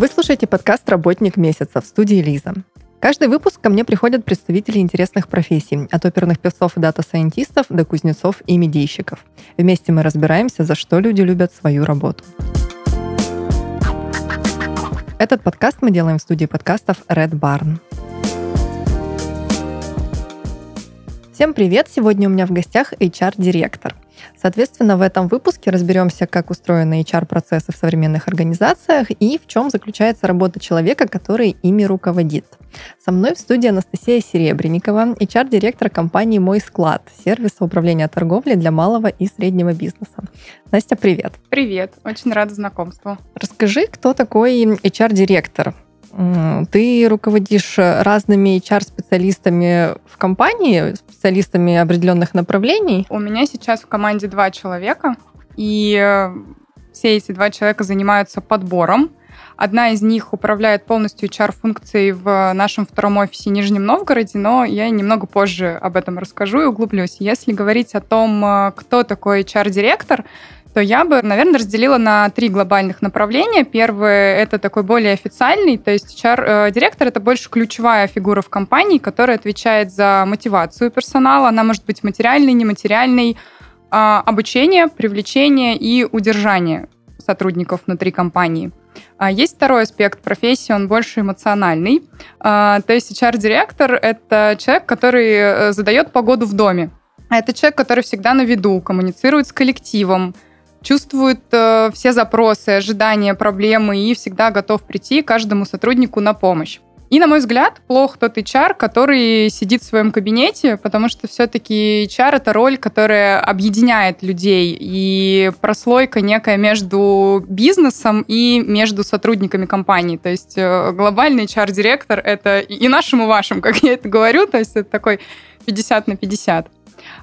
Вы слушаете подкаст «Работник месяца» в студии Лиза. Каждый выпуск ко мне приходят представители интересных профессий, от оперных певцов и дата-сайентистов до кузнецов и медийщиков. Вместе мы разбираемся, за что люди любят свою работу. Этот подкаст мы делаем в студии подкастов Red Barn. Всем привет! Сегодня у меня в гостях HR-директор. Соответственно, в этом выпуске разберемся, как устроены HR-процессы в современных организациях и в чем заключается работа человека, который ими руководит. Со мной в студии Анастасия Серебренникова, HR-директор компании «Мой склад», сервиса управления торговлей для малого и среднего бизнеса. Настя, привет. Привет, очень рада знакомству. Расскажи, кто такой HR-директор? Ты руководишь разными HR-специалистами в компании, специалистами определенных направлений? У меня сейчас в команде два человека, и э, все эти два человека занимаются подбором. Одна из них управляет полностью HR-функцией в нашем втором офисе в Нижнем Новгороде, но я немного позже об этом расскажу и углублюсь. Если говорить о том, э, кто такой HR-директор, то я бы, наверное, разделила на три глобальных направления. Первое — это такой более официальный, то есть HR-директор э, — это больше ключевая фигура в компании, которая отвечает за мотивацию персонала. Она может быть материальной, нематериальной, а, обучение, привлечение и удержание сотрудников внутри компании. А есть второй аспект профессии, он больше эмоциональный. А, то есть HR-директор — это человек, который э, задает погоду в доме. Это человек, который всегда на виду, коммуницирует с коллективом, чувствует э, все запросы, ожидания, проблемы и всегда готов прийти каждому сотруднику на помощь. И, на мой взгляд, плох тот HR, который сидит в своем кабинете, потому что все-таки HR — это роль, которая объединяет людей, и прослойка некая между бизнесом и между сотрудниками компании. То есть э, глобальный HR-директор — это и нашим, и вашим, как я это говорю, то есть это такой 50 на 50.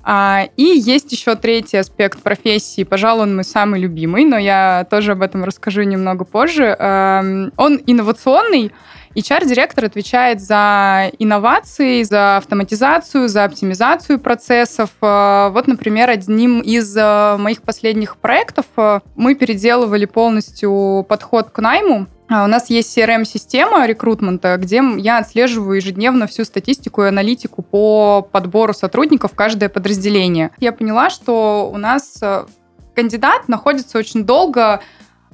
А, и есть еще третий аспект профессии, пожалуй, он мой самый любимый, но я тоже об этом расскажу немного позже. Эм, он инновационный, HR-директор отвечает за инновации, за автоматизацию, за оптимизацию процессов. Э, вот, например, одним из э, моих последних проектов э, мы переделывали полностью подход к найму а, у нас есть CRM-система рекрутмента, где я отслеживаю ежедневно всю статистику и аналитику по подбору сотрудников в каждое подразделение. Я поняла, что у нас э, кандидат находится очень долго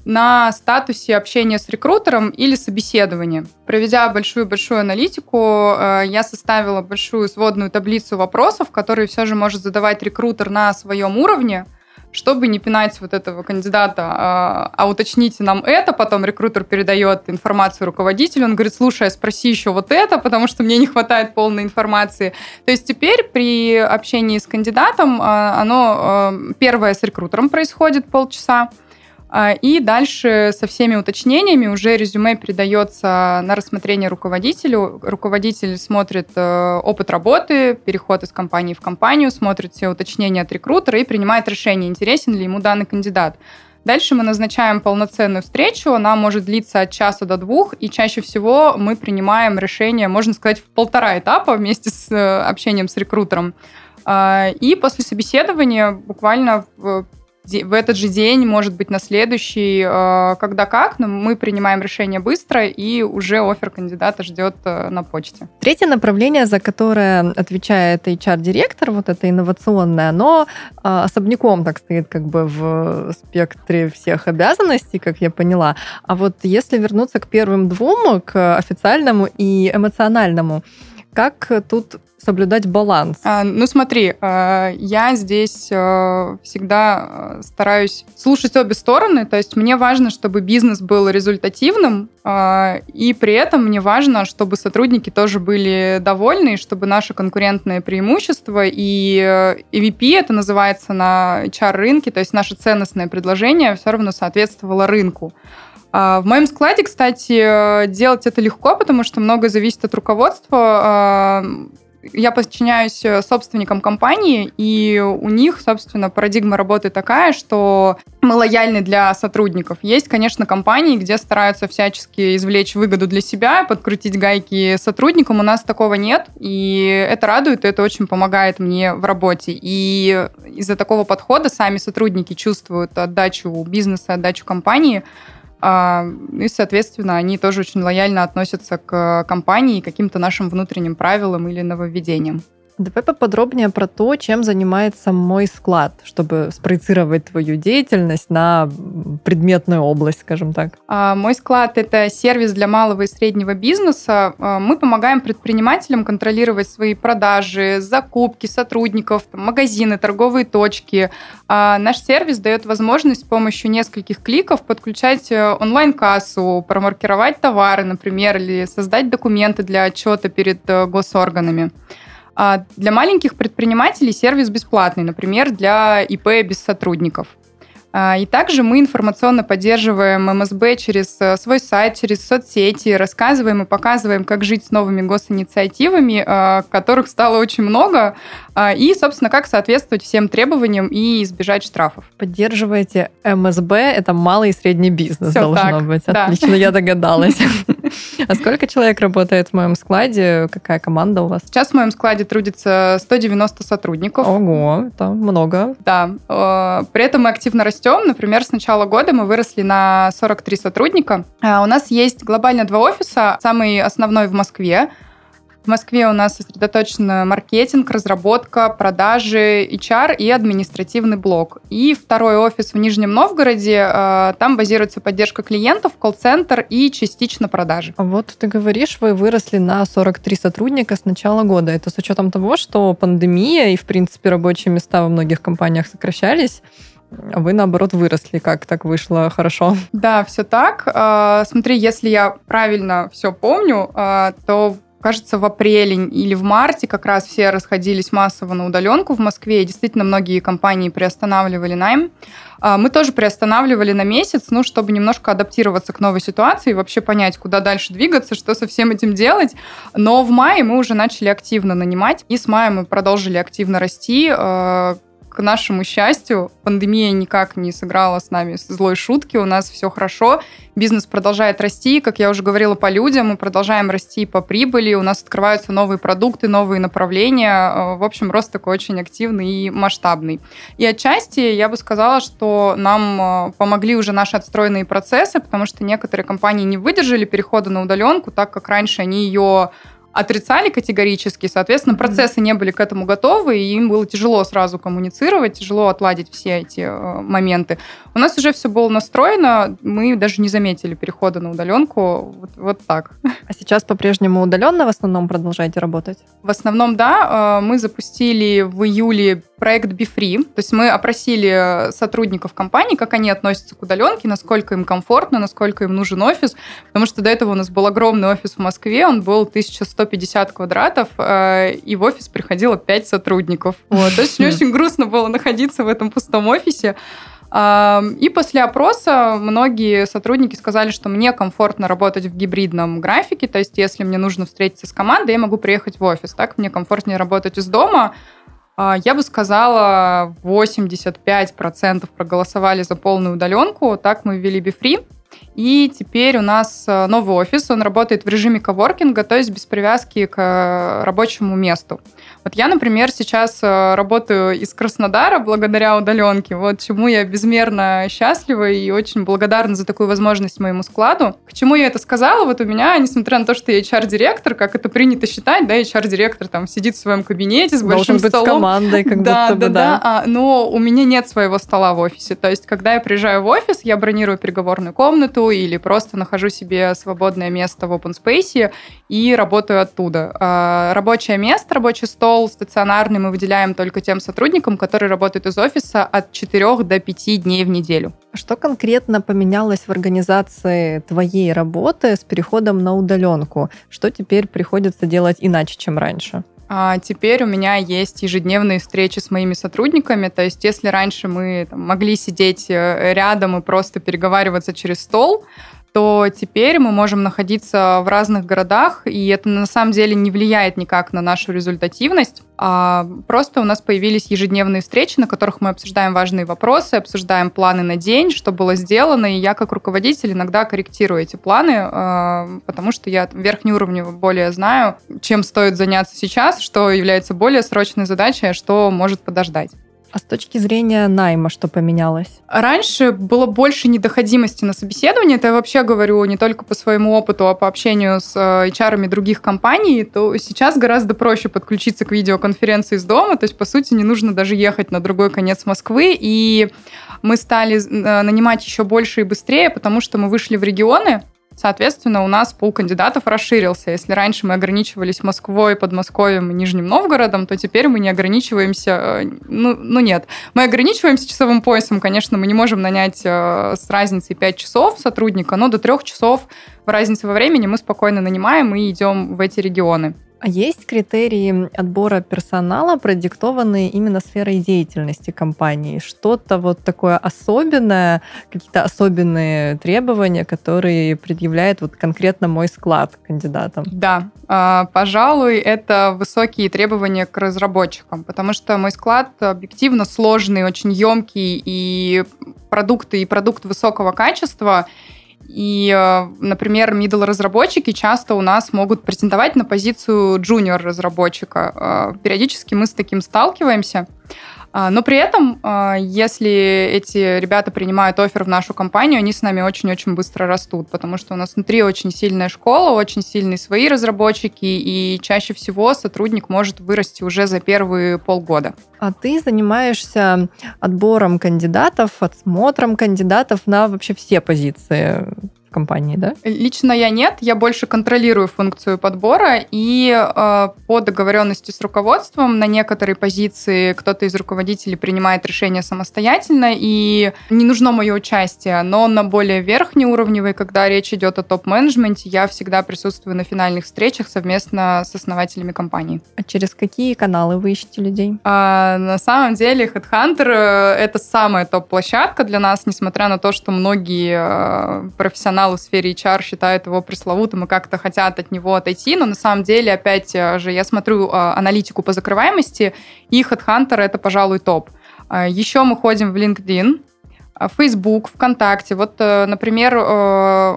на статусе общения с рекрутером или собеседования. Проведя большую-большую аналитику, э, я составила большую сводную таблицу вопросов, которые все же может задавать рекрутер на своем уровне, чтобы не пинать вот этого кандидата, а, а уточните нам это, потом рекрутер передает информацию руководителю, он говорит, слушай, а спроси еще вот это, потому что мне не хватает полной информации. То есть теперь при общении с кандидатом а, оно первое с рекрутером происходит полчаса, а, и дальше со всеми уточнениями уже резюме передается на рассмотрение руководителю. Руководитель смотрит э, опыт работы, переход из компании в компанию, смотрит все уточнения от рекрутера и принимает решение, интересен ли ему данный кандидат. Дальше мы назначаем полноценную встречу, она может длиться от часа до двух, и чаще всего мы принимаем решение, можно сказать, в полтора этапа вместе с э, общением с рекрутером. А, и после собеседования буквально в этот же день, может быть, на следующий, э, когда как, но мы принимаем решение быстро, и уже офер кандидата ждет э, на почте. Третье направление, за которое отвечает HR-директор, вот это инновационное, оно э, особняком так стоит как бы в спектре всех обязанностей, как я поняла. А вот если вернуться к первым двум, к официальному и эмоциональному, как тут соблюдать баланс? А, ну смотри, а, я здесь а, всегда а, стараюсь слушать обе стороны, то есть мне важно, чтобы бизнес был результативным, и при этом мне важно, чтобы сотрудники тоже были довольны, чтобы наше конкурентное преимущество и EVP, это называется на HR-рынке, то есть наше ценностное предложение все равно соответствовало рынку. В моем складе, кстати, делать это легко, потому что многое зависит от руководства я подчиняюсь э, собственникам компании, и у них, собственно, парадигма работы такая, что мы лояльны для сотрудников. Есть, конечно, компании, где стараются всячески извлечь выгоду для себя, подкрутить гайки сотрудникам. У нас такого нет, и это радует, и это очень помогает мне в работе. И из-за такого подхода сами сотрудники чувствуют отдачу бизнеса, отдачу компании, и, соответственно, они тоже очень лояльно относятся к компании и каким-то нашим внутренним правилам или нововведениям. Давай поподробнее про то, чем занимается мой склад, чтобы спроецировать твою деятельность на предметную область, скажем так. А, мой склад — это сервис для малого и среднего бизнеса. А, мы помогаем предпринимателям контролировать свои продажи, закупки сотрудников, магазины, торговые точки. А, наш сервис дает возможность с помощью нескольких кликов подключать э, онлайн-кассу, промаркировать товары, например, или создать документы для отчета перед э, госорганами. А для маленьких предпринимателей сервис бесплатный, например, для ИП без сотрудников. А, и также мы информационно поддерживаем МСБ через э, свой сайт, через соцсети, рассказываем и показываем, как жить с новыми госинициативами, а, которых стало очень много, а, и, собственно, как соответствовать всем требованиям и избежать штрафов. Поддерживаете МСБ, это малый и средний бизнес Все должно так, быть. да. Отлично, я догадалась. А сколько человек работает в моем складе? Какая команда у вас? Сейчас в моем складе трудится 190 сотрудников. Ого, это много. Да. Э, при этом мы активно растем. Например, с начала года мы выросли на 43 сотрудника. А У нас есть глобально два офиса. Самый основной в Москве, в Москве у нас сосредоточен маркетинг, разработка, продажи, HR и административный блок. И второй офис в Нижнем Новгороде, э, там базируется поддержка клиентов, колл-центр и частично продажи. Вот ты говоришь, вы выросли на 43 сотрудника с начала года. Это с учетом того, что пандемия и, в принципе, рабочие места во многих компаниях сокращались. А вы, наоборот, выросли. Как так вышло хорошо? Да, все так. Э, Смотри, если я правильно все помню, э, то кажется, в апреле или в марте как раз все расходились массово на удаленку в Москве, и действительно многие компании приостанавливали найм. А, Мы тоже приостанавливали на месяц, ну, чтобы немножко адаптироваться к новой ситуации и вообще понять, куда дальше двигаться, что со всем этим делать. Но в мае мы уже начали активно нанимать, и с мая мы продолжили активно расти. К нашему счастью, пандемия никак не сыграла с нами злой шутки, у нас все хорошо, бизнес продолжает расти, как я уже говорила, по людям, мы продолжаем расти по прибыли, у нас открываются новые продукты, новые направления, Э, в общем, рост такой очень активный и масштабный. И отчасти я бы сказала, что нам э, помогли уже наши отстроенные процессы, потому что некоторые компании не выдержали перехода на удаленку, так как раньше они ее отрицали категорически, соответственно, процессы не были к этому готовы, и им было тяжело сразу коммуницировать, тяжело отладить все эти э, моменты. У нас уже все было настроено, мы даже не заметили перехода на удаленку, вот, вот так. А сейчас по-прежнему удаленно в основном продолжаете работать? В основном, да, э, мы запустили в июле проект BeFree, то есть мы опросили сотрудников компании, как они относятся к удаленке, насколько им комфортно, насколько им нужен офис, потому что до этого у нас был огромный офис в Москве, он был 1150 квадратов, э, и в офис приходило 5 сотрудников. Вот. Очень, очень грустно было находиться в этом пустом офисе. И после опроса многие сотрудники сказали, что мне комфортно работать в гибридном графике, то есть если мне нужно встретиться с командой, я могу приехать в офис. Так мне комфортнее работать из дома. А, Я бы сказала, 85% проголосовали за полную удаленку. Так мы ввели BeFree. И теперь у нас э, новый офис, он работает в режиме коворкинга, то есть без привязки к э, рабочему месту. Вот я, например, сейчас э, работаю из Краснодара благодаря удаленке, вот чему я безмерно счастлива и очень благодарна за такую возможность моему складу. К чему я это сказала? Вот у меня, несмотря на то, что я HR-директор, как это принято считать, да, HR-директор там сидит в своем кабинете с Должен большим быть столом. с командой, как да, будто да, бы, да, а, но у меня нет своего стола в офисе. То есть, когда я приезжаю в офис, я бронирую переговорную комнату или просто нахожу себе свободное место в open space и работаю оттуда. А, Рабочее место, рабочий стол стационарный мы выделяем только тем сотрудникам, которые работают из офиса от 4 до 5 дней в неделю. Что конкретно поменялось в организации твоей работы с переходом на удаленку? Что теперь приходится делать иначе, чем раньше? А теперь у меня есть ежедневные встречи с моими сотрудниками. То есть, если раньше мы там, могли сидеть э, рядом и просто переговариваться через стол, то теперь мы можем находиться в разных городах, и это на самом деле не влияет никак на нашу результативность. А просто у нас появились ежедневные встречи, на которых мы обсуждаем важные вопросы, обсуждаем планы на день, что было сделано, и я как руководитель иногда корректирую эти планы, э, потому что я верхнеуровнево более знаю, чем стоит заняться сейчас, что является более срочной задачей, а что может подождать. А с точки зрения найма что поменялось? Раньше было больше недоходимости на собеседование. Это я вообще говорю не только по своему опыту, а по общению с э, HR других компаний. То сейчас гораздо проще подключиться к видеоконференции из дома. То есть, по сути, не нужно даже ехать на другой конец Москвы. И мы стали э, нанимать еще больше и быстрее, потому что мы вышли в регионы, Соответственно, у нас пул кандидатов расширился. Если раньше мы ограничивались Москвой, Подмосковьем и Нижним Новгородом, то теперь мы не ограничиваемся... Э, ну, ну нет, мы ограничиваемся часовым поясом. Конечно, мы не можем нанять э, с разницей 5 часов сотрудника, но до 3 часов в разнице во времени мы спокойно нанимаем и идем в эти регионы. А есть критерии отбора персонала, продиктованные именно сферой деятельности компании? Что-то вот такое особенное, какие-то особенные требования, которые предъявляет вот конкретно мой склад кандидатам? Да, а, пожалуй, это высокие требования к разработчикам, потому что мой склад объективно сложный, очень емкий, и продукты, и продукт высокого качества — и, э, например, middle разработчики часто у нас могут претендовать на позицию junior разработчика. Э, периодически мы с таким сталкиваемся. А, но при этом, а, если эти ребята принимают офер в нашу компанию, они с нами очень-очень быстро растут, потому что у нас внутри очень сильная школа, очень сильные свои разработчики, и чаще всего сотрудник может вырасти уже за первые полгода. А ты занимаешься отбором кандидатов, отсмотром кандидатов на вообще все позиции компании, да? Лично я нет, я больше контролирую функцию подбора и э, по договоренности с руководством на некоторые позиции кто-то из руководителей принимает решение самостоятельно и не нужно мое участие, но на более верхней уровневой, когда речь идет о топ-менеджменте, я всегда присутствую на финальных встречах совместно с основателями компании. А через какие каналы вы ищете людей? А, на самом деле Headhunter э, это самая топ-площадка для нас, несмотря на то, что многие э, профессионалы профессионалы в сфере HR считают его пресловутым и как-то хотят от него отойти, но на самом деле, опять же, я смотрю а, аналитику по закрываемости, и HeadHunter — это, пожалуй, топ. А, еще мы ходим в LinkedIn, Facebook, ВКонтакте. Вот, э, например, э,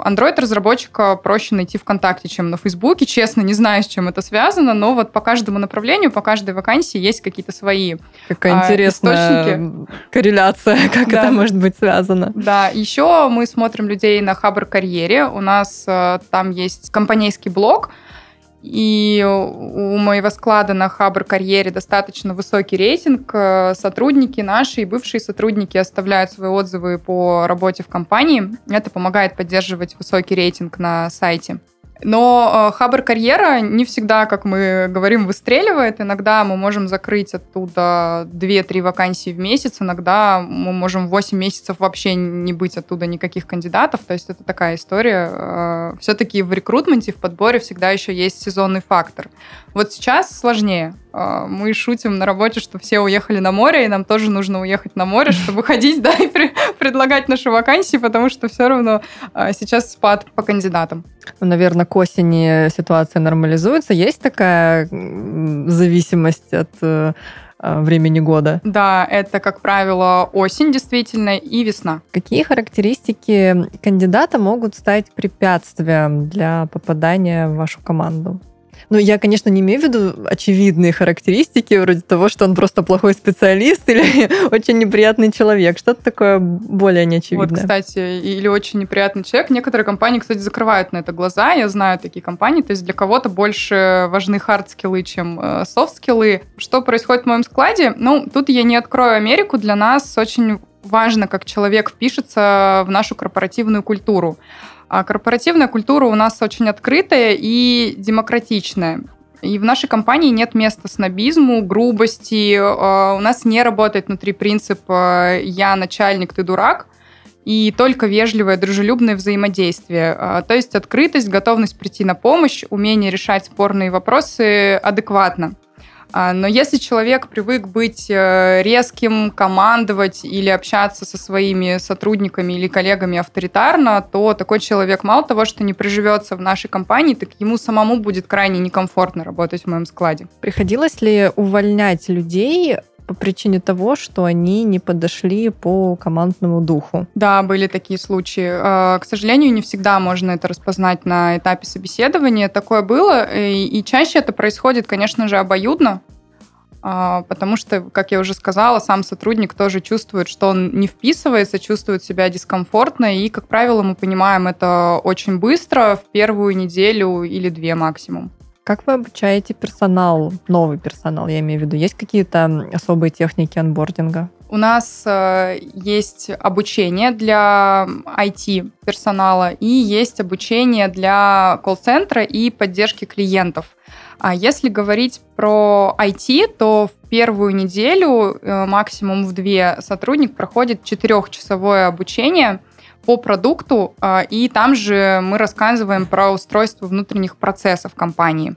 Android-разработчика проще найти ВКонтакте, чем на Фейсбуке. Честно, не знаю, с чем это связано, но вот по каждому направлению, по каждой вакансии есть какие-то свои Какая интересная источники. корреляция, как да. это может быть связано. Да, еще мы смотрим людей на Хабр карьере. У нас э, там есть компанейский блог, и у моего склада на Хабр карьере достаточно высокий рейтинг. Э, сотрудники наши и бывшие сотрудники оставляют свои отзывы по работе в компании. Это помогает поддерживать высокий рейтинг на сайте. Но э, Хабр карьера не всегда, как мы говорим, выстреливает. Иногда мы можем закрыть оттуда 2-3 вакансии в месяц, иногда мы можем 8 месяцев вообще не быть оттуда никаких кандидатов. То есть это такая история. Э, Все-таки в рекрутменте, в подборе всегда еще есть сезонный фактор. Вот сейчас сложнее. Э, мы шутим на работе, что все уехали на море, и нам тоже нужно уехать на море, чтобы ходить, да, и предлагать наши вакансии, потому что все равно сейчас спад по кандидатам. Ну, Наверное, к осени ситуация нормализуется. Есть такая зависимость от э, э, времени года? Да, это, как правило, осень действительно и весна. Какие характеристики кандидата могут стать препятствием для попадания в вашу команду? Ну, я, конечно, не имею в виду очевидные характеристики, вроде того, что он просто плохой специалист или очень неприятный человек. Что-то такое более неочевидное. Вот, кстати, или очень неприятный человек. Некоторые компании, кстати, закрывают на это глаза. Я знаю такие компании. То есть для кого-то больше важны хард-скиллы, чем э, софт-скиллы. Что происходит в моем складе? Ну, тут я не открою Америку. Для нас очень важно, как человек впишется в нашу корпоративную культуру. А корпоративная культура у нас очень открытая и демократичная. И в нашей компании нет места снобизму, грубости. А, у нас не работает внутри принцип «я начальник, ты дурак», и только вежливое, дружелюбное взаимодействие. А, то есть открытость, готовность прийти на помощь, умение решать спорные вопросы адекватно. А, но если человек привык быть э, резким, командовать или общаться со своими сотрудниками или коллегами авторитарно, то такой человек мало того, что не приживется в нашей компании, так ему самому будет крайне некомфортно работать в моем складе. Приходилось ли увольнять людей по причине того, что они не подошли по командному духу. Да, были такие случаи. А, к сожалению, не всегда можно это распознать на этапе собеседования. Такое было, и чаще это происходит, конечно же, обоюдно. а, потому что, как я уже сказала, сам сотрудник тоже чувствует, что он не вписывается, чувствует себя дискомфортно, и, как правило, мы понимаем это очень быстро, в первую неделю или две максимум. Как вы обучаете персонал, новый персонал, я имею в виду? Есть какие-то особые техники анбординга? У нас э, есть обучение для IT-персонала и есть обучение для колл-центра и поддержки клиентов. А если говорить про IT, то в первую неделю, э, максимум в две, сотрудник проходит четырехчасовое обучение по продукту, э, и там же мы рассказываем про устройство внутренних процессов компании.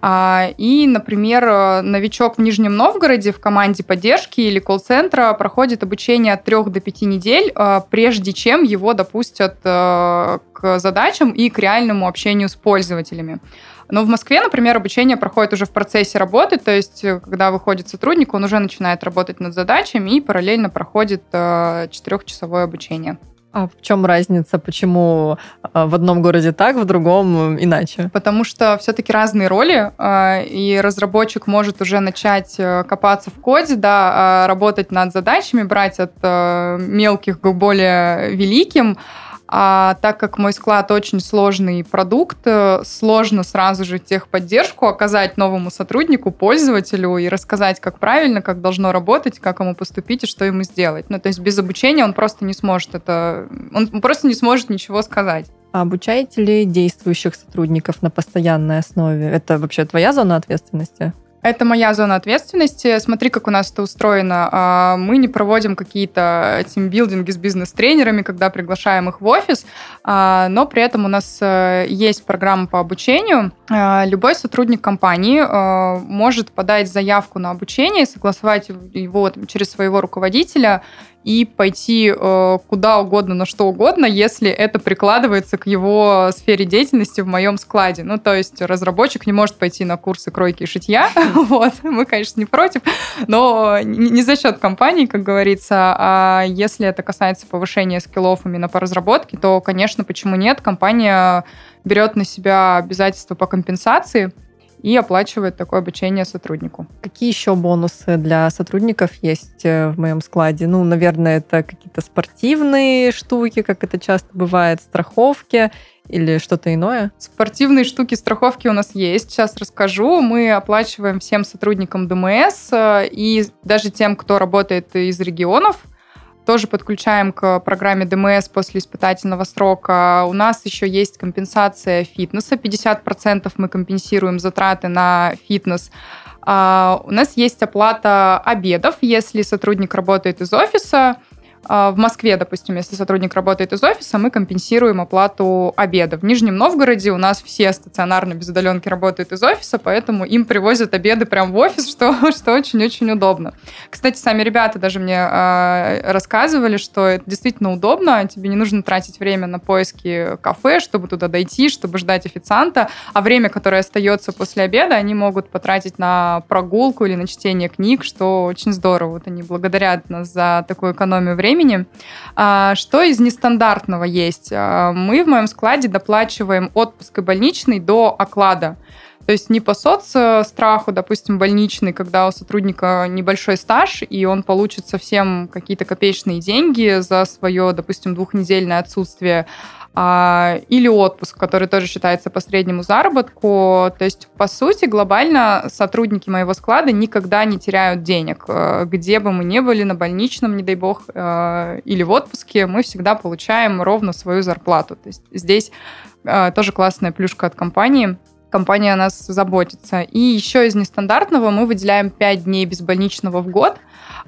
А, и, например, э, новичок в Нижнем Новгороде в команде поддержки или колл-центра проходит обучение от 3 до 5 недель, прежде чем его допустят к задачам и к реальному общению с пользователями. Но в Москве, например, обучение проходит уже в процессе работы, то есть э, когда выходит сотрудник, он уже начинает работать над задачами и параллельно проходит э, четырехчасовое обучение. А в чем разница? Почему э, в одном городе так, в другом иначе? Потому что все-таки разные роли, и разработчик может уже начать копаться в коде, да, работать над задачами, брать от мелких к более великим. А так как мой склад очень сложный продукт, э, сложно сразу же техподдержку оказать новому сотруднику, пользователю и рассказать, как правильно, как должно работать, как ему поступить и что ему сделать. Ну, то есть без обучения он просто не сможет это... Он просто не сможет ничего сказать. А обучаете ли действующих сотрудников на постоянной основе? Это вообще твоя зона ответственности? Это моя зона ответственности. Смотри, как у нас это устроено. А, мы не проводим какие-то тимбилдинги с бизнес-тренерами, когда приглашаем их в офис, а, но при этом у нас э, есть программа по обучению. А, любой сотрудник компании может подать заявку на обучение, согласовать его через своего руководителя и пойти э, куда угодно, на что угодно, если это прикладывается к его сфере деятельности в моем складе. Ну, то есть разработчик не может пойти на курсы кройки и шитья, вот, мы, конечно, не против, но не за счет компании, как говорится, а если это касается повышения скиллов именно по разработке, то, конечно, почему нет, компания берет на себя обязательства по компенсации, и оплачивает такое обучение сотруднику. Какие еще бонусы для сотрудников есть э, в моем складе? Ну, наверное, это какие-то спортивные штуки, как это часто бывает, страховки или что-то иное? Спортивные штуки страховки у нас есть. Сейчас расскажу. Мы оплачиваем всем сотрудникам ДМС э, и даже тем, кто работает из регионов – тоже подключаем к программе ДМС после испытательного срока. У нас еще есть компенсация фитнеса. 50% мы компенсируем затраты на фитнес. А, у нас есть оплата обедов, если сотрудник работает из офиса. А, в Москве, допустим, если сотрудник работает из офиса, мы компенсируем оплату обеда. В Нижнем Новгороде у нас все стационарно без удаленки работают из офиса, поэтому им привозят обеды прямо в офис, что, что очень-очень удобно. Кстати, сами ребята даже мне э, рассказывали, что это действительно удобно, тебе не нужно тратить время на поиски кафе, чтобы туда дойти, чтобы ждать официанта, а время, которое остается после обеда, они могут потратить на прогулку или на чтение книг, что очень здорово. Вот они благодарят нас за такую экономию времени времени. А, что из нестандартного есть? А, мы в моем складе доплачиваем отпуск и больничный до оклада. То есть не по соцстраху, допустим, больничный, когда у сотрудника небольшой стаж, и он получит совсем какие-то копеечные деньги за свое, допустим, двухнедельное отсутствие, или отпуск, который тоже считается по среднему заработку. То есть, по сути, глобально сотрудники моего склада никогда не теряют денег. Э, где бы мы ни были, на больничном, не дай бог, э, или в отпуске, мы всегда получаем ровно свою зарплату. То есть здесь э, тоже классная плюшка от компании компания о нас заботится. И еще из нестандартного мы выделяем 5 дней безбольничного в год.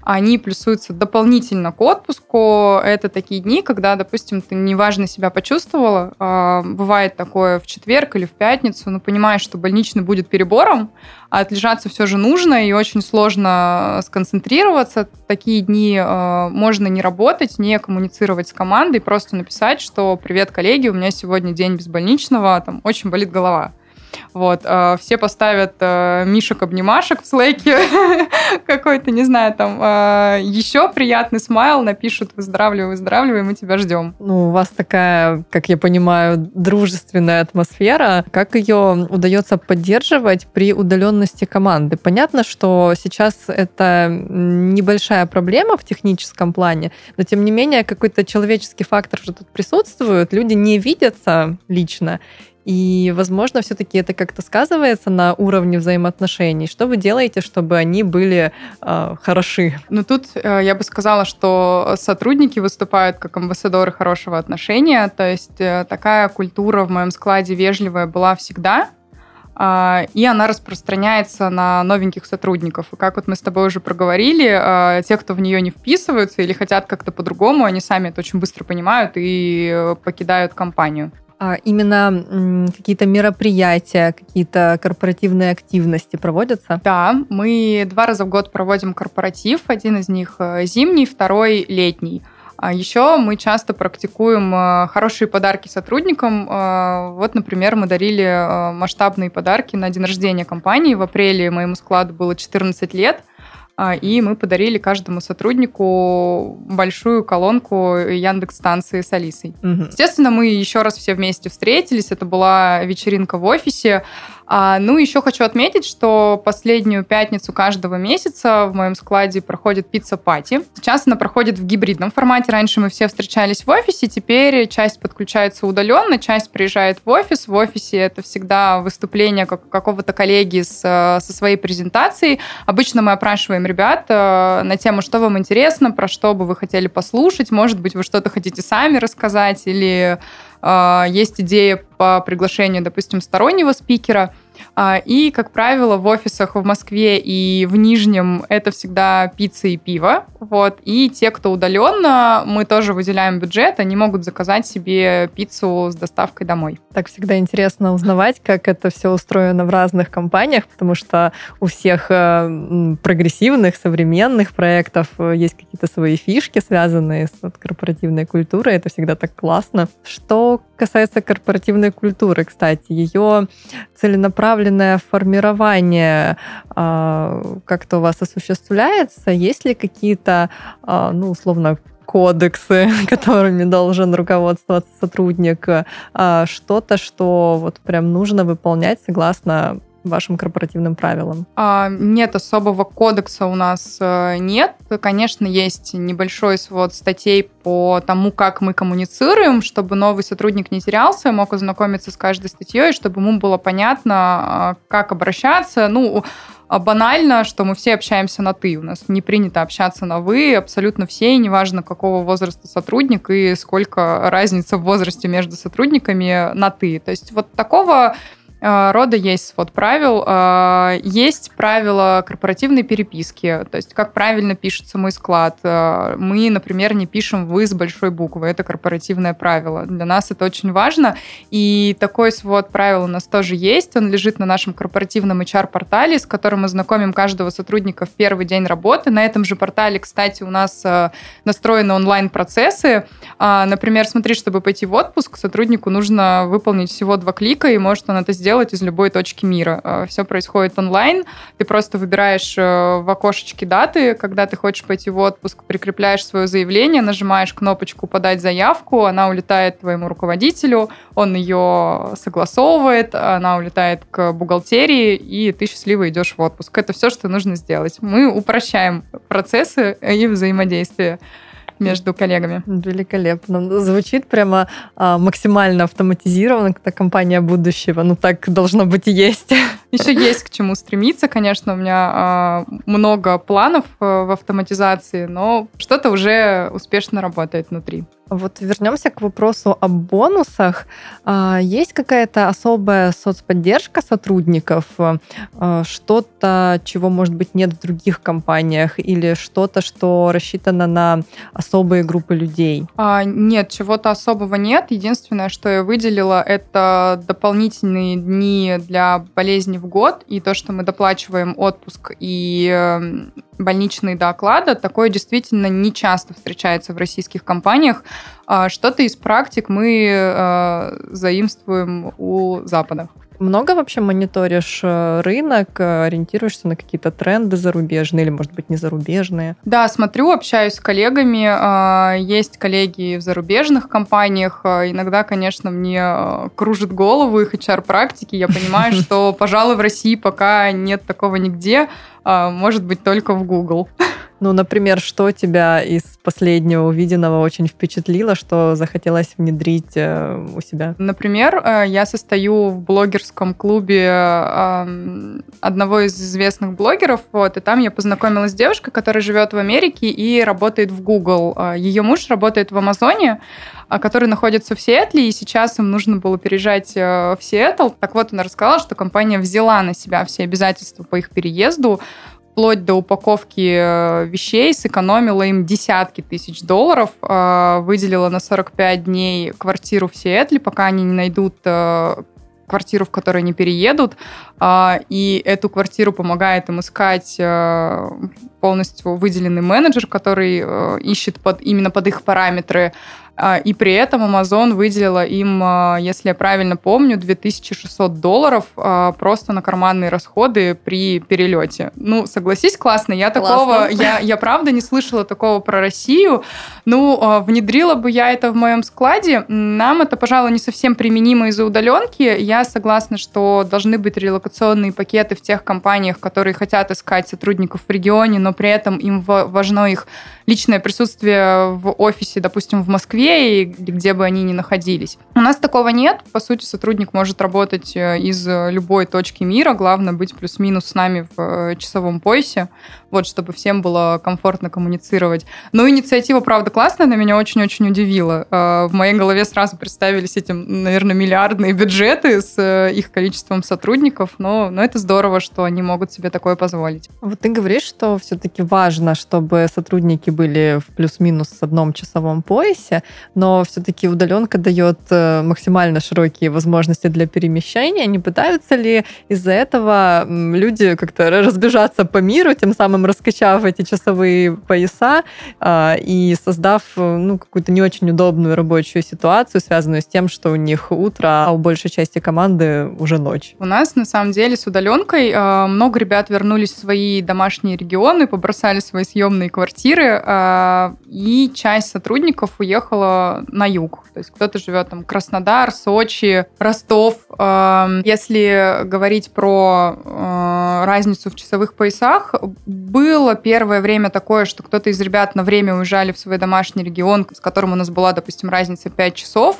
Они плюсуются дополнительно к отпуску. Это такие дни, когда, допустим, ты неважно себя почувствовала. А, бывает такое в четверг или в пятницу, но понимаешь, что больничный будет перебором, а отлежаться все же нужно, и очень сложно сконцентрироваться. Такие дни а, можно не работать, не коммуницировать с командой, просто написать, что «Привет, коллеги, у меня сегодня день безбольничного, там очень болит голова». Вот, э, все поставят э, мишек-обнимашек в слэке, какой-то, не знаю, там, э, еще приятный смайл, напишут «Выздоравливай, выздоравливай, мы тебя ждем». Ну, у вас такая, как я понимаю, дружественная атмосфера. Как ее удается поддерживать при удаленности команды? Понятно, что сейчас это небольшая проблема в техническом плане, но тем не менее какой-то человеческий фактор же тут присутствует. Люди не видятся лично, и, возможно, все-таки это как-то сказывается на уровне взаимоотношений. Что вы делаете, чтобы они были э, хороши? Ну, тут э, я бы сказала, что сотрудники выступают как амбассадоры хорошего отношения. То есть э, такая культура в моем складе вежливая была всегда. Uh, и она распространяется на новеньких сотрудников. И как вот мы с тобой уже проговорили, uh, те, кто в нее не вписываются или хотят как-то по-другому, они сами это очень быстро понимают и э, покидают компанию а именно какие-то мероприятия, какие-то корпоративные активности проводятся? Да, мы два раза в год проводим корпоратив. Один из них э, зимний, второй летний. А еще мы часто практикуем э, хорошие подарки сотрудникам. Э, вот, например, мы дарили масштабные подарки на день рождения компании. В апреле моему складу было 14 лет. А, и мы подарили каждому сотруднику большую колонку Яндекс станции с Алисой. Угу. Естественно, мы еще раз все вместе встретились. Это была вечеринка в офисе. А, ну, еще хочу отметить, что последнюю пятницу каждого месяца в моем складе проходит пицца- party. Сейчас она проходит в гибридном формате. Раньше мы все встречались в офисе, теперь часть подключается удаленно, часть приезжает в офис. В офисе это всегда выступление как, какого-то коллеги с, со своей презентацией. Обычно мы опрашиваем ребят э, на тему, что вам интересно, про что бы вы хотели послушать. Может быть, вы что-то хотите сами рассказать или э, есть идея по приглашению, допустим, стороннего спикера. А, и, как правило, в офисах в Москве и в Нижнем это всегда пицца и пиво. Вот. И те, кто удаленно, мы тоже выделяем бюджет, они могут заказать себе пиццу с доставкой домой. Так всегда интересно узнавать, как это все устроено в разных компаниях, потому что у всех э, прогрессивных, современных проектов э, есть какие-то свои фишки, связанные с корпоративной культурой. Это всегда так классно. Что касается корпоративной культуры, кстати, ее целенаправленное формирование э, как-то у вас осуществляется? Есть ли какие-то, э, ну, условно, кодексы, которыми должен руководствоваться сотрудник, э, что-то, что вот прям нужно выполнять согласно вашим корпоративным правилам? А, нет, особого кодекса у нас э, нет. Конечно, есть небольшой свод статей по тому, как мы коммуницируем, чтобы новый сотрудник не терялся, мог ознакомиться с каждой статьей, чтобы ему было понятно, а, как обращаться. Ну, а банально, что мы все общаемся на «ты». У нас не принято общаться на «вы» абсолютно все, и неважно, какого возраста сотрудник и сколько разница в возрасте между сотрудниками на «ты». То есть вот такого рода есть свод правил. Э, есть правила корпоративной переписки, то есть как правильно пишется мой склад. Э, мы, например, не пишем «вы» с большой буквы, это корпоративное правило. Для нас это очень важно, и такой свод правил у нас тоже есть. Он лежит на нашем корпоративном HR-портале, с которым мы знакомим каждого сотрудника в первый день работы. На этом же портале, кстати, у нас настроены онлайн-процессы. Например, смотри, чтобы пойти в отпуск, сотруднику нужно выполнить всего два клика, и может он это сделать сделать из любой точки мира. Э, Все происходит онлайн. Ты просто выбираешь э, в окошечке даты, когда ты хочешь пойти в отпуск, прикрепляешь свое заявление, нажимаешь кнопочку «Подать заявку», она улетает твоему руководителю, он ее согласовывает, она улетает к бухгалтерии, и ты счастливо идешь в отпуск. Это все, что нужно сделать. Мы упрощаем процессы и взаимодействие между коллегами. Великолепно. Звучит прямо а, максимально автоматизированно, как компания будущего. Ну, так должно быть и есть. Еще есть к чему стремиться, конечно. У меня а, много планов а, в автоматизации, но что-то уже успешно работает внутри. Вот вернемся к вопросу о бонусах. А, есть какая-то особая соцподдержка сотрудников? А, что-то, чего, может быть, нет в других компаниях? Или что-то, что рассчитано на особые группы людей? А, нет, чего-то особого нет. Единственное, что я выделила, это дополнительные дни для болезни в год и то, что мы доплачиваем отпуск и эм, больничные до оклада. Такое действительно не часто встречается в российских компаниях. А, что-то из практик мы э, заимствуем у Запада. Много вообще мониторишь э, рынок, э, ориентируешься на какие-то тренды зарубежные или, может быть, не зарубежные? Да, смотрю, общаюсь с коллегами. А, есть коллеги в зарубежных компаниях. А, иногда, конечно, мне э, кружит голову их HR-практики. Я понимаю, что, пожалуй, в России пока нет такого нигде. А, может быть, только в Google. Ну, например, что тебя из последнего увиденного очень впечатлило, что захотелось внедрить э, у себя? Например, э, я состою в блогерском клубе э, одного из известных блогеров, вот, и там я познакомилась с девушкой, которая живет в Америке и работает в Google. Ее муж работает в Амазоне, который находится в Сиэтле, и сейчас им нужно было переезжать в Сиэтл. Так вот, она рассказала, что компания взяла на себя все обязательства по их переезду, вплоть до упаковки э, вещей, сэкономила им десятки тысяч долларов, э, выделила на 45 дней квартиру в Сиэтле, пока они не найдут э, квартиру, в которой они переедут, и эту квартиру помогает им искать полностью выделенный менеджер, который ищет под, именно под их параметры. а, и при этом Amazon выделила им, а, если я правильно помню, 2600 долларов а, просто на карманные расходы при перелете. Ну, согласись, классно. Я классно. такого, я, я правда не слышала такого про Россию. Ну, внедрила бы я это в моем складе. Нам это, пожалуй, не совсем применимо из-за удаленки. Я согласна, что должны быть релокационные пакеты в тех компаниях, которые хотят искать сотрудников в регионе, но при этом им важно их личное присутствие в офисе, допустим, в Москве, и где бы они ни находились. У нас такого нет. По сути, сотрудник может работать э, из любой точки мира. Главное быть плюс-минус с нами в э, часовом поясе, вот, чтобы всем было комфортно коммуницировать. Но инициатива, правда, классная, она меня очень-очень удивила. Э, в моей голове сразу представились эти, наверное, миллиардные бюджеты с их количеством сотрудников, но, но это здорово, что они могут себе такое позволить. Вот ты говоришь, что все-таки важно, чтобы сотрудники были в плюс-минус одном часовом поясе, но все-таки удаленка дает э, максимально широкие возможности для перемещения. Не пытаются ли из-за этого люди как-то разбежаться по миру, тем самым раскачав эти часовые пояса а, и создав э, ну, какую-то не очень удобную рабочую ситуацию, связанную с тем, что у них утро, а у большей части команды уже ночь? У нас, на самом деле, с удаленкой э, много ребят вернулись в свои домашние регионы, побросали свои съемные квартиры, и часть сотрудников уехала на юг. То есть кто-то живет там Краснодар, Сочи, Ростов. А, если говорить про а, разницу в часовых поясах, было первое время такое, что кто-то из ребят на время уезжали в свой домашний регион, с которым у нас была, допустим, разница 5 часов,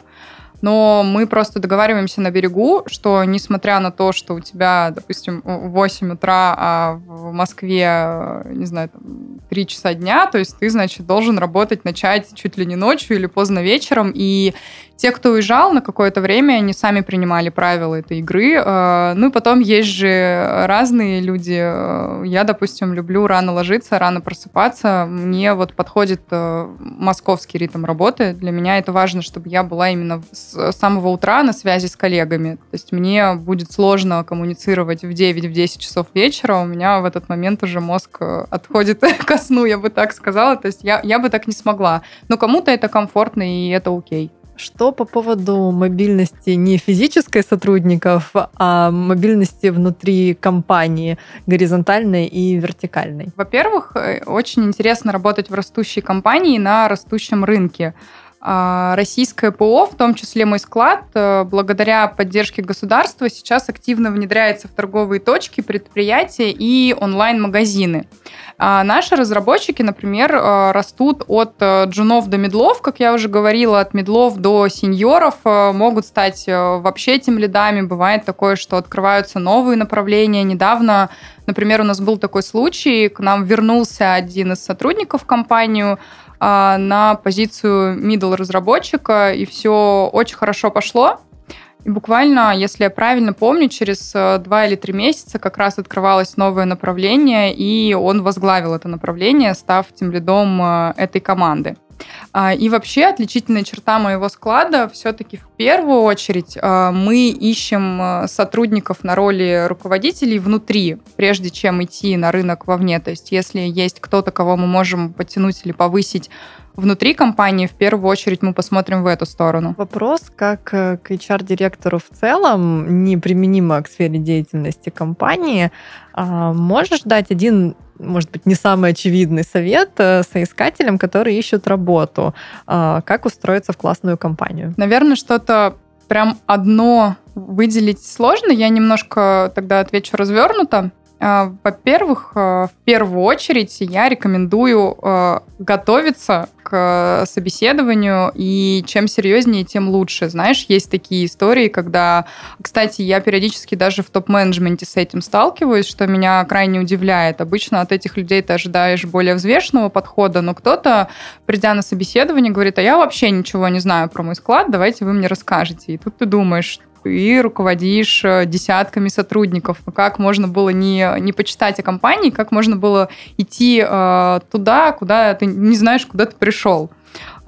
но мы просто договариваемся на берегу, что несмотря на то, что у тебя, допустим, 8 утра, а в Москве, не знаю, там, 3 часа дня, то есть ты, значит, должен работать, начать чуть ли не ночью или поздно вечером, и те, кто уезжал на какое-то время, они сами принимали правила этой игры. Э, ну и потом есть же разные люди. Э, я, допустим, люблю рано ложиться, рано просыпаться. Мне вот подходит э, московский ритм работы. Для меня это важно, чтобы я была именно с самого утра на связи с коллегами. То есть мне будет сложно коммуницировать в 9-10 часов вечера. У меня в этот момент уже мозг отходит ко сну, я бы так сказала. То есть я, я бы так не смогла. Но кому-то это комфортно, и это окей. Что по поводу мобильности не физической сотрудников, а мобильности внутри компании, горизонтальной и вертикальной? Во-первых, э, очень интересно работать в растущей компании на растущем рынке. А, российское ПО, в том числе мой склад, э, благодаря поддержке государства сейчас активно внедряется в торговые точки, предприятия и онлайн-магазины. А наши разработчики, например, э, растут от э, джунов до медлов, как я уже говорила, от медлов до сеньоров, могут стать вообще тем лидами. Бывает такое, что открываются новые направления. Недавно, например, у нас был такой случай, к нам вернулся один из сотрудников компанию, а, на позицию middle разработчика, и все очень хорошо пошло. И буквально, если я правильно помню, через э, два или три месяца как раз открывалось новое направление, и он возглавил это направление, став тем лидом э, этой команды. А, и вообще отличительная черта моего склада все-таки в первую очередь а, мы ищем а, сотрудников на роли руководителей внутри, прежде чем идти на рынок вовне. То есть если есть кто-то, кого мы можем потянуть или повысить внутри компании, в первую очередь мы посмотрим в эту сторону. Вопрос, как э, к HR-директору в целом, неприменимо к сфере деятельности компании. Можешь дать один может быть, не самый очевидный совет э, соискателям, которые ищут работу. А, как устроиться в классную компанию? Наверное, что-то прям одно выделить сложно. Я немножко тогда отвечу развернуто. А, во-первых, э, в первую очередь я рекомендую э, готовиться к собеседованию, и чем серьезнее, тем лучше. Знаешь, есть такие истории, когда, кстати, я периодически даже в топ-менеджменте с этим сталкиваюсь, что меня крайне удивляет. Обычно от этих людей ты ожидаешь более взвешенного подхода, но кто-то, придя на собеседование, говорит, а я вообще ничего не знаю про мой склад, давайте вы мне расскажете. И тут ты думаешь, ты руководишь э, десятками сотрудников. Как можно было не, не почитать о компании, как можно было идти э, туда, куда ты не знаешь, куда ты пришел.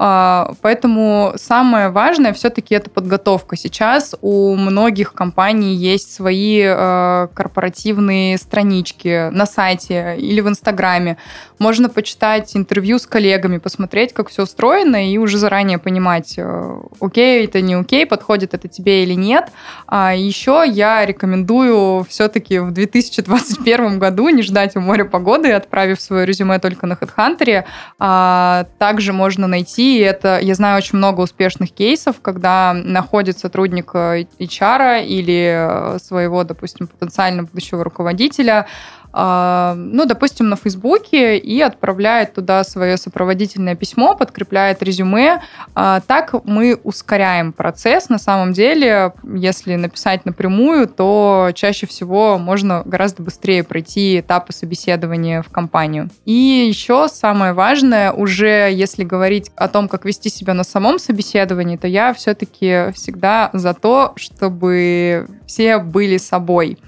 А, поэтому самое важное все-таки это подготовка. Сейчас у многих компаний есть свои э, корпоративные странички на сайте или в Инстаграме. Можно почитать интервью с коллегами, посмотреть, как все устроено, и уже заранее понимать, э, окей, это не окей, подходит это тебе или нет. А еще я рекомендую все-таки в 2021 году не ждать у моря погоды, отправив свое резюме только на HeadHunter. А также можно найти и это, я знаю очень много успешных кейсов, когда находит сотрудник э, HR или э, своего, допустим, потенциально будущего руководителя, ну, допустим, на Фейсбуке и отправляет туда свое сопроводительное письмо, подкрепляет резюме. А, так мы ускоряем процесс. На самом деле, если написать напрямую, то чаще всего можно гораздо быстрее пройти этапы собеседования в компанию. И еще самое важное, уже если говорить о том, как вести себя на самом собеседовании, то я все-таки всегда за то, чтобы все были собой.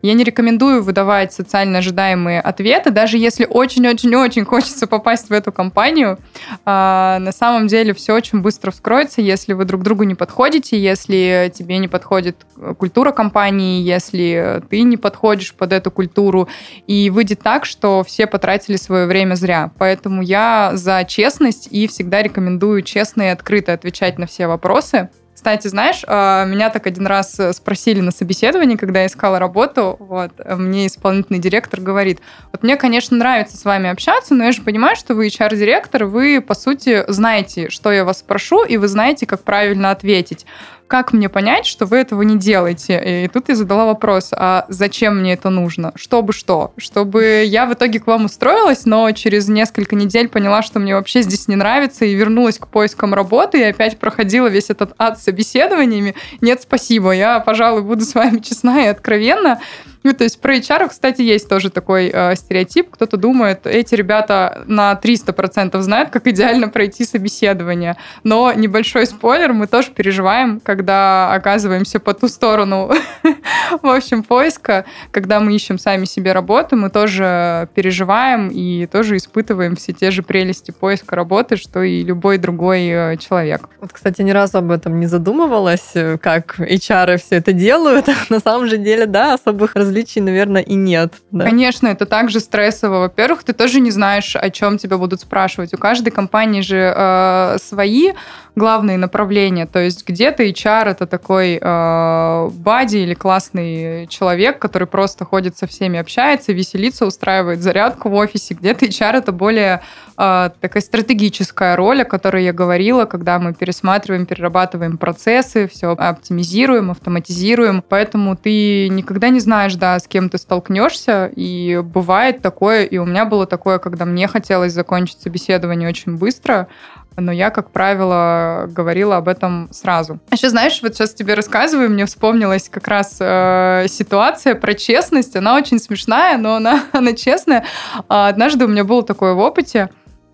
Я не рекомендую выдавать социально ожидаемые ответы, даже если очень-очень-очень хочется попасть в эту компанию. А, на самом деле все очень быстро вскроется, если вы друг другу не подходите, если тебе не подходит культура компании, если ты не подходишь под эту культуру. И выйдет так, что все потратили свое время зря. Поэтому я за честность и всегда рекомендую честно и открыто отвечать на все вопросы. Кстати, знаешь, а, меня так один раз э, спросили на собеседовании, когда я искала работу, вот, мне исполнительный директор говорит, вот мне, конечно, нравится с вами общаться, но я же понимаю, что вы HR-директор, вы, по сути, знаете, что я вас спрошу, и вы знаете, как правильно ответить как мне понять, что вы этого не делаете? И тут я задала вопрос, а зачем мне это нужно? Чтобы что? Чтобы я в итоге к вам устроилась, но через несколько недель поняла, что мне вообще здесь не нравится, и вернулась к поискам работы, и опять проходила весь этот ад с собеседованиями. Нет, спасибо, я, пожалуй, буду с вами честна и откровенна. Ну, то есть про HR, кстати, есть тоже такой э, стереотип. Кто-то думает, эти ребята на 300% знают, как идеально пройти собеседование. Но небольшой спойлер, мы тоже переживаем, когда оказываемся по ту сторону, в общем, поиска. Когда мы ищем сами себе работу, мы тоже переживаем и тоже испытываем все те же прелести поиска работы, что и любой другой э, человек. Вот, кстати, ни разу об этом не задумывалась, э, как HR все это делают. На самом же деле, да, особых различий различий, наверное, и нет. Да? Конечно, это также стрессово. Во-первых, ты тоже не знаешь, о чем тебя будут спрашивать. У каждой компании же э, свои главные направления. То есть где-то HR это такой э, бади или классный человек, который просто ходит со всеми, общается, веселится, устраивает зарядку в офисе. Где-то HR это более такая стратегическая роль, о которой я говорила, когда мы пересматриваем, перерабатываем процессы, все оптимизируем, автоматизируем. Поэтому ты никогда не знаешь, да, с кем ты столкнешься. И бывает такое, и у меня было такое, когда мне хотелось закончить собеседование очень быстро, но я, как правило, говорила об этом сразу. Еще, знаешь, вот сейчас тебе рассказываю, мне вспомнилась как раз э, ситуация про честность. Она очень смешная, но она, она честная. А однажды у меня было такое в опыте.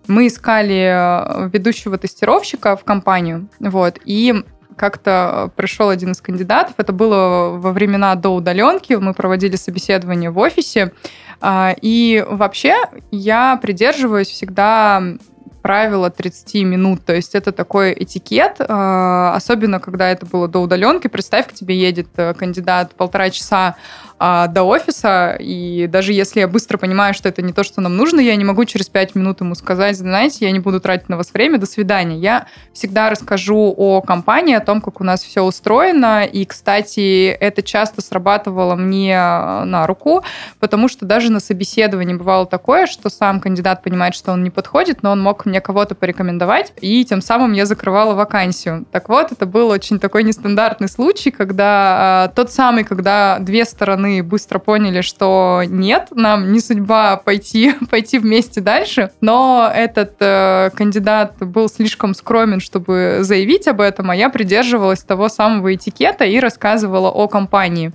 Мы искали э, ведущего тестировщика в компанию, вот, и как-то пришел один из кандидатов. Это было во времена до удаленки. Мы проводили собеседование в офисе. А, и вообще я придерживаюсь всегда правило 30 минут. То есть это такой этикет, э, особенно когда это было до удаленки. Представь, к тебе едет э, кандидат полтора часа а, до офиса, и даже если я быстро понимаю, что это не то, что нам нужно, я не могу через 5 минут ему сказать, знаете, я не буду тратить на вас время, до свидания. Я всегда расскажу о компании, о том, как у нас все устроено, и, кстати, это часто срабатывало мне э, на руку, потому что даже на собеседовании бывало такое, что сам кандидат понимает, что он не подходит, но он мог мне кого-то порекомендовать, и тем самым я закрывала вакансию. Так вот, это был очень такой нестандартный случай, когда э, тот самый, когда две стороны мы быстро поняли, что нет, нам не судьба пойти, пойти вместе дальше. Но этот э, кандидат был слишком скромен, чтобы заявить об этом, а я придерживалась того самого этикета и рассказывала о компании.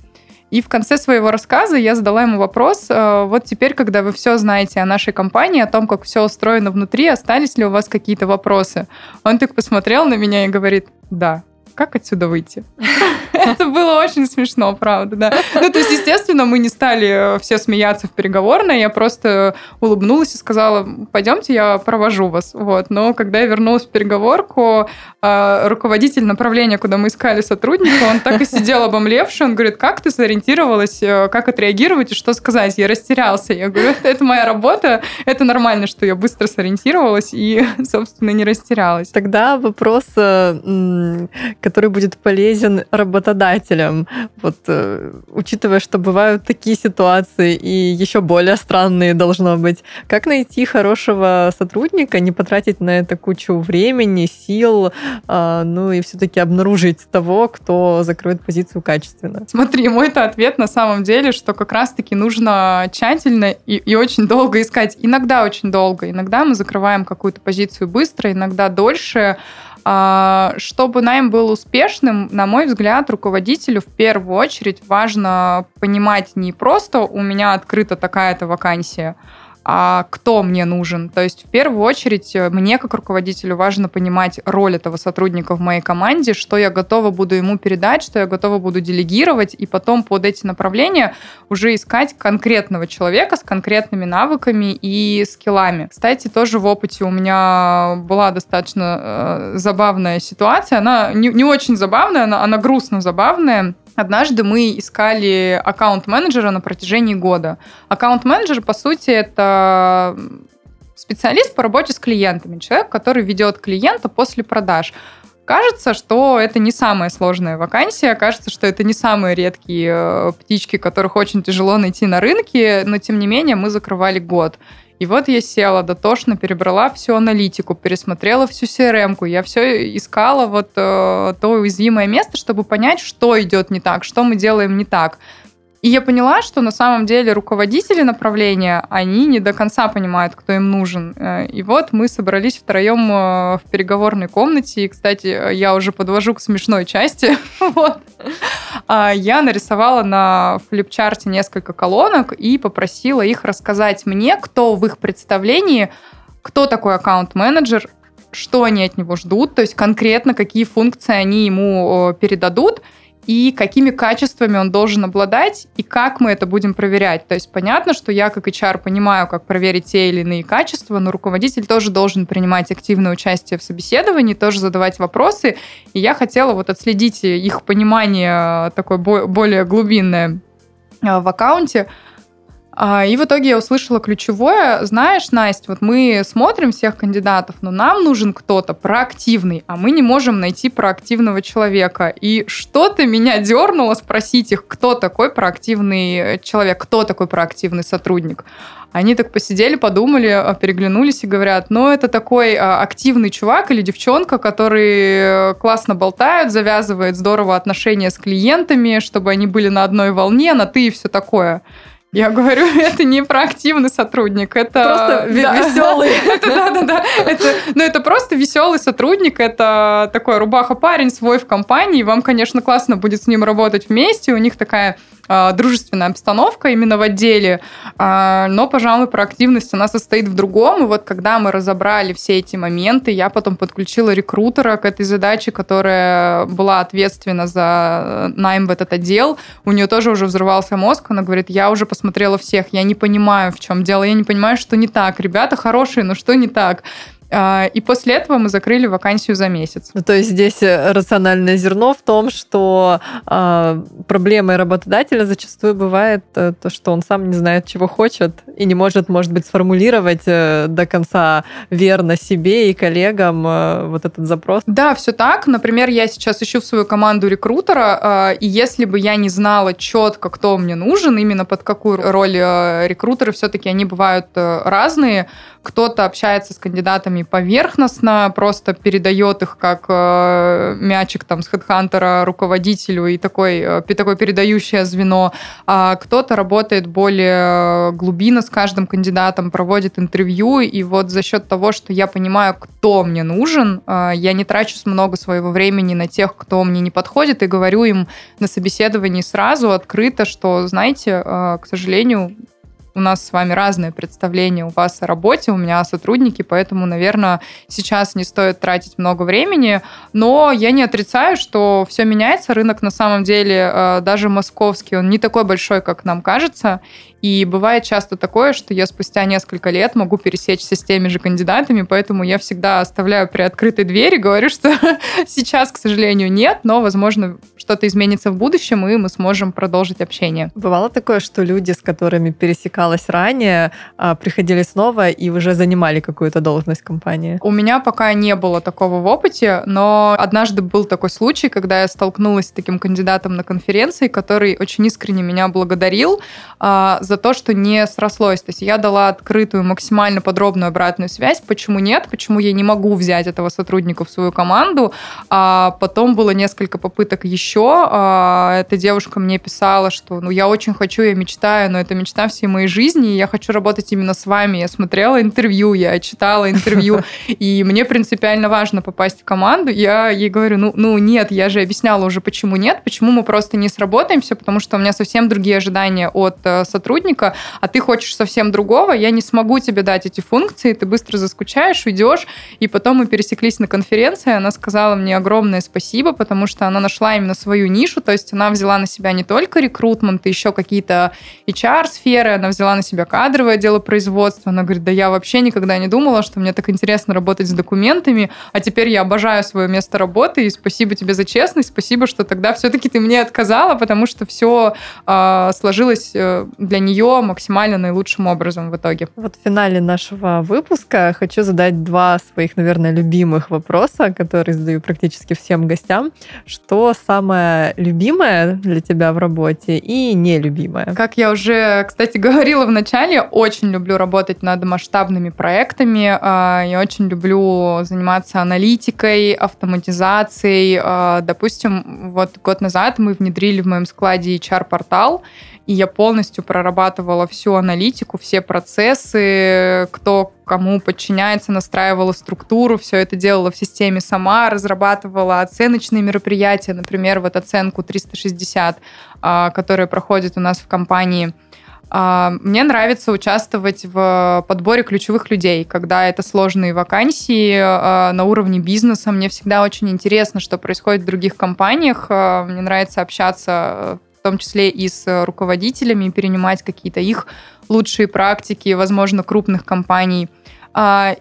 И в конце своего рассказа я задала ему вопрос, э, вот теперь, когда вы все знаете о нашей компании, о том, как все устроено внутри, остались ли у вас какие-то вопросы? Он так посмотрел на меня и говорит, да, как отсюда выйти? Это было очень смешно, правда, да. Ну, то есть, естественно, мы не стали э, все смеяться в переговорной, я просто улыбнулась и сказала, пойдемте, я провожу вас. Вот. Но когда я вернулась в переговорку, э, руководитель направления, куда мы искали сотрудника, он так и сидел обомлевший, он говорит, как ты сориентировалась, э, как отреагировать и что сказать? Я растерялся. Я говорю, это моя работа, это нормально, что я быстро сориентировалась и, собственно, не растерялась. Тогда вопрос, который будет полезен работодателям. Вот э, учитывая, что бывают такие ситуации и еще более странные должно быть, как найти хорошего сотрудника, не потратить на это кучу времени, сил, э, ну и все-таки обнаружить того, кто закроет позицию качественно? Смотри, мой-то ответ на самом деле, что как раз-таки нужно тщательно и, и очень долго искать. Иногда очень долго, иногда мы закрываем какую-то позицию быстро, иногда дольше. А, чтобы найм был успешным, на мой взгляд, руководителю в первую очередь важно понимать не просто у меня открыта такая-то вакансия, а кто мне нужен. То есть в первую очередь э, мне как руководителю важно понимать роль этого сотрудника в моей команде, что я готова буду ему передать, что я готова буду делегировать, и потом под эти направления уже искать конкретного человека с конкретными навыками и скиллами. Кстати, тоже в опыте у меня была достаточно э, забавная ситуация. Она не, не очень забавная, она, она грустно забавная. Однажды мы искали аккаунт-менеджера на протяжении года. Аккаунт-менеджер, по сути, это специалист по работе с клиентами, человек, который ведет клиента после продаж. Кажется, что это не самая сложная вакансия, кажется, что это не самые редкие э, птички, которых очень тяжело найти на рынке, но тем не менее мы закрывали год. И вот я села дотошно, перебрала всю аналитику, пересмотрела всю CRM-ку, я все искала вот э, то уязвимое место, чтобы понять, что идет не так, что мы делаем не так. И я поняла, что на самом деле руководители направления, они не до конца понимают, кто им нужен. Э, и вот мы собрались втроем э, в переговорной комнате. И, кстати, я уже подвожу к смешной части. вот. А, я нарисовала на флипчарте несколько колонок и попросила их рассказать мне, кто в их представлении, кто такой аккаунт-менеджер, что они от него ждут, то есть конкретно какие функции они ему передадут – и какими качествами он должен обладать, и как мы это будем проверять. То есть понятно, что я как HR понимаю, как проверить те или иные качества, но руководитель тоже должен принимать активное участие в собеседовании, тоже задавать вопросы, и я хотела вот отследить их понимание такое более глубинное э, в аккаунте, и в итоге я услышала ключевое. Знаешь, Настя, вот мы смотрим всех кандидатов, но нам нужен кто-то проактивный, а мы не можем найти проактивного человека. И что-то меня дернуло спросить их, кто такой проактивный человек, кто такой проактивный сотрудник. Они так посидели, подумали, а, переглянулись и говорят, ну, это такой а, активный чувак или девчонка, который классно болтают, завязывает здорово отношения с клиентами, чтобы они были на одной волне, на ты и все такое. Я говорю, это не проактивный сотрудник, это... Просто да. веселый. это, да, да, да. Это, ну, это просто веселый сотрудник, это такой рубаха-парень свой в компании. Вам, конечно, классно будет с ним работать вместе. У них такая дружественная обстановка именно в отделе, э, но, пожалуй, проактивность она состоит в другом. И вот когда мы разобрали все эти моменты, я потом подключила рекрутера к этой задаче, которая была ответственна за найм в этот отдел. У нее тоже уже взрывался мозг. Она говорит, я уже посмотрела всех, я не понимаю, в чем дело, я не понимаю, что не так. Ребята хорошие, но что не так? А, и после этого мы закрыли вакансию за месяц. Ну, то есть здесь э, рациональное зерно в том, что э, проблемой работодателя зачастую бывает э, то, что он сам не знает, чего хочет, и не может, может быть, сформулировать э, до конца верно себе и коллегам э, вот этот запрос. Да, все так. Например, я сейчас ищу в свою команду рекрутера, э, и если бы я не знала четко, кто мне нужен, именно под какую роль э, рекрутеры, все-таки они бывают э, разные, кто-то общается с кандидатами поверхностно, просто передает их как э, мячик там с хедхантера руководителю и такой, э, такое передающее звено. А кто-то работает более глубинно с каждым кандидатом, проводит интервью, и вот за счет того, что я понимаю, кто мне нужен, э, я не трачу много своего времени на тех, кто мне не подходит, и говорю им на собеседовании сразу открыто, что, знаете, э, к сожалению, у нас с вами разное представление у вас о работе, у меня о сотруднике, поэтому, наверное, сейчас не стоит тратить много времени, но я не отрицаю, что все меняется, рынок на самом деле, э, даже московский, он не такой большой, как нам кажется, и бывает часто такое, что я спустя несколько лет могу пересечься с теми же кандидатами, поэтому я всегда оставляю при открытой двери, говорю, что сейчас, к сожалению, нет, но, возможно, что-то изменится в будущем, и мы сможем продолжить общение. Бывало такое, что люди, с которыми пересекалась ранее, а, приходили снова и уже занимали какую-то должность компании? У меня пока не было такого в опыте, но однажды был такой случай, когда я столкнулась с таким кандидатом на конференции, который очень искренне меня благодарил а, за за то, что не срослось. То есть я дала открытую, максимально подробную обратную связь, почему нет, почему я не могу взять этого сотрудника в свою команду. А потом было несколько попыток еще. А, эта девушка мне писала, что ну, я очень хочу, я мечтаю, но это мечта всей моей жизни, и я хочу работать именно с вами. Я смотрела интервью, я читала интервью, и мне принципиально важно попасть в команду. Я ей говорю, ну, ну нет, я же объясняла уже, почему нет, почему мы просто не сработаемся, потому что у меня совсем другие ожидания от э, сотрудника, а ты хочешь совсем другого, я не смогу тебе дать эти функции, ты быстро заскучаешь, уйдешь. И потом мы пересеклись на конференции, она сказала мне огромное спасибо, потому что она нашла именно свою нишу, то есть она взяла на себя не только рекрутмент, еще какие-то HR-сферы, она взяла на себя кадровое дело производства, она говорит, да я вообще никогда не думала, что мне так интересно работать с документами, а теперь я обожаю свое место работы, и спасибо тебе за честность, спасибо, что тогда все-таки ты мне отказала, потому что все а, сложилось э, для нее максимально наилучшим образом в итоге. Вот в финале нашего выпуска хочу задать два своих, наверное, любимых вопроса, которые задаю практически всем гостям. Что самое любимое для тебя в работе и нелюбимое? Как я уже, кстати, говорила в начале, очень люблю работать над масштабными проектами. А, я очень люблю заниматься аналитикой, автоматизацией. А, допустим, вот год назад мы внедрили в моем складе HR-портал, и я полностью прорабатывала всю аналитику, все процессы, кто кому подчиняется, настраивала структуру, все это делала в системе сама, разрабатывала оценочные мероприятия, например, вот оценку 360, а, которая проходит у нас в компании. А, мне нравится участвовать в подборе ключевых людей, когда это сложные вакансии а, на уровне бизнеса. Мне всегда очень интересно, что происходит в других компаниях. Мне нравится общаться том числе и с руководителями, перенимать какие-то их лучшие практики, возможно, крупных компаний –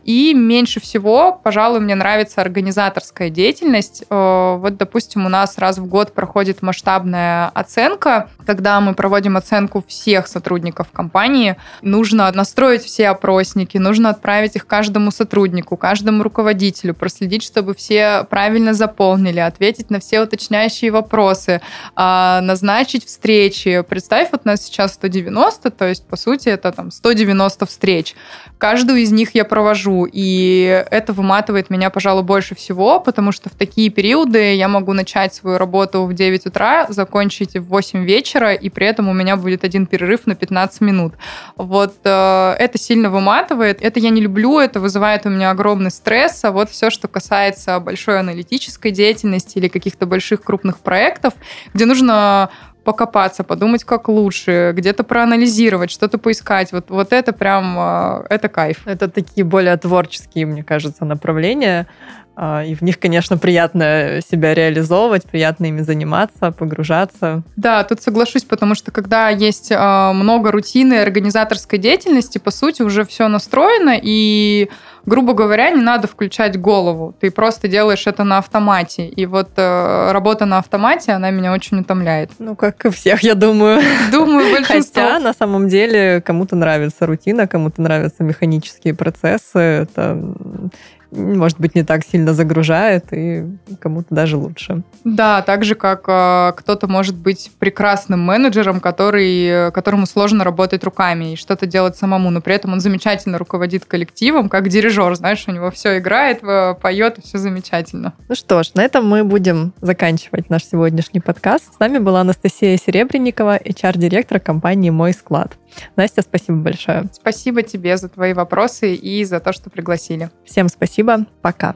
и меньше всего, пожалуй, мне нравится организаторская деятельность. Э, вот, допустим, у нас раз в год проходит масштабная оценка, когда мы проводим оценку всех сотрудников компании. Нужно настроить все опросники, нужно отправить их каждому сотруднику, каждому руководителю, проследить, чтобы все правильно заполнили, ответить на все уточняющие вопросы, а, назначить встречи. Представь, вот нас сейчас 190, то есть, по сути, это там 190 встреч. Каждую из них я провожу, и это выматывает меня, пожалуй, больше всего, потому что в такие периоды я могу начать свою работу в 9 утра, закончить в 8 вечера, и при этом у меня будет один перерыв на 15 минут. Вот э, это сильно выматывает. Это я не люблю, это вызывает у меня огромный стресс, а вот все, что касается большой аналитической деятельности или каких-то больших крупных проектов, где нужно покопаться, подумать, как лучше, где-то проанализировать, что-то поискать. Вот, вот это прям, а, это кайф. Это такие более творческие, мне кажется, направления. А, и в них, конечно, приятно себя реализовывать, приятно ими заниматься, погружаться. Да, тут соглашусь, потому что когда есть а, много рутины организаторской деятельности, по сути, уже все настроено, и грубо говоря, не надо включать голову. Ты просто делаешь это на автомате. И вот э, работа на автомате, она меня очень утомляет. Ну, как и всех, я думаю. Думаю, большинство. Хотя, на самом деле, кому-то нравится рутина, кому-то нравятся механические процессы. Это может быть, не так сильно загружает, и кому-то даже лучше. Да, так же, как э, кто-то может быть прекрасным менеджером, который, которому сложно работать руками и что-то делать самому, но при этом он замечательно руководит коллективом, как дирижер, знаешь, у него все играет, поет, и все замечательно. Ну что ж, на этом мы будем заканчивать наш сегодняшний подкаст. С нами была Анастасия Серебренникова, HR-директор компании «Мой склад». Настя, спасибо большое. Спасибо тебе за твои вопросы и за то, что пригласили. Всем спасибо. Пока.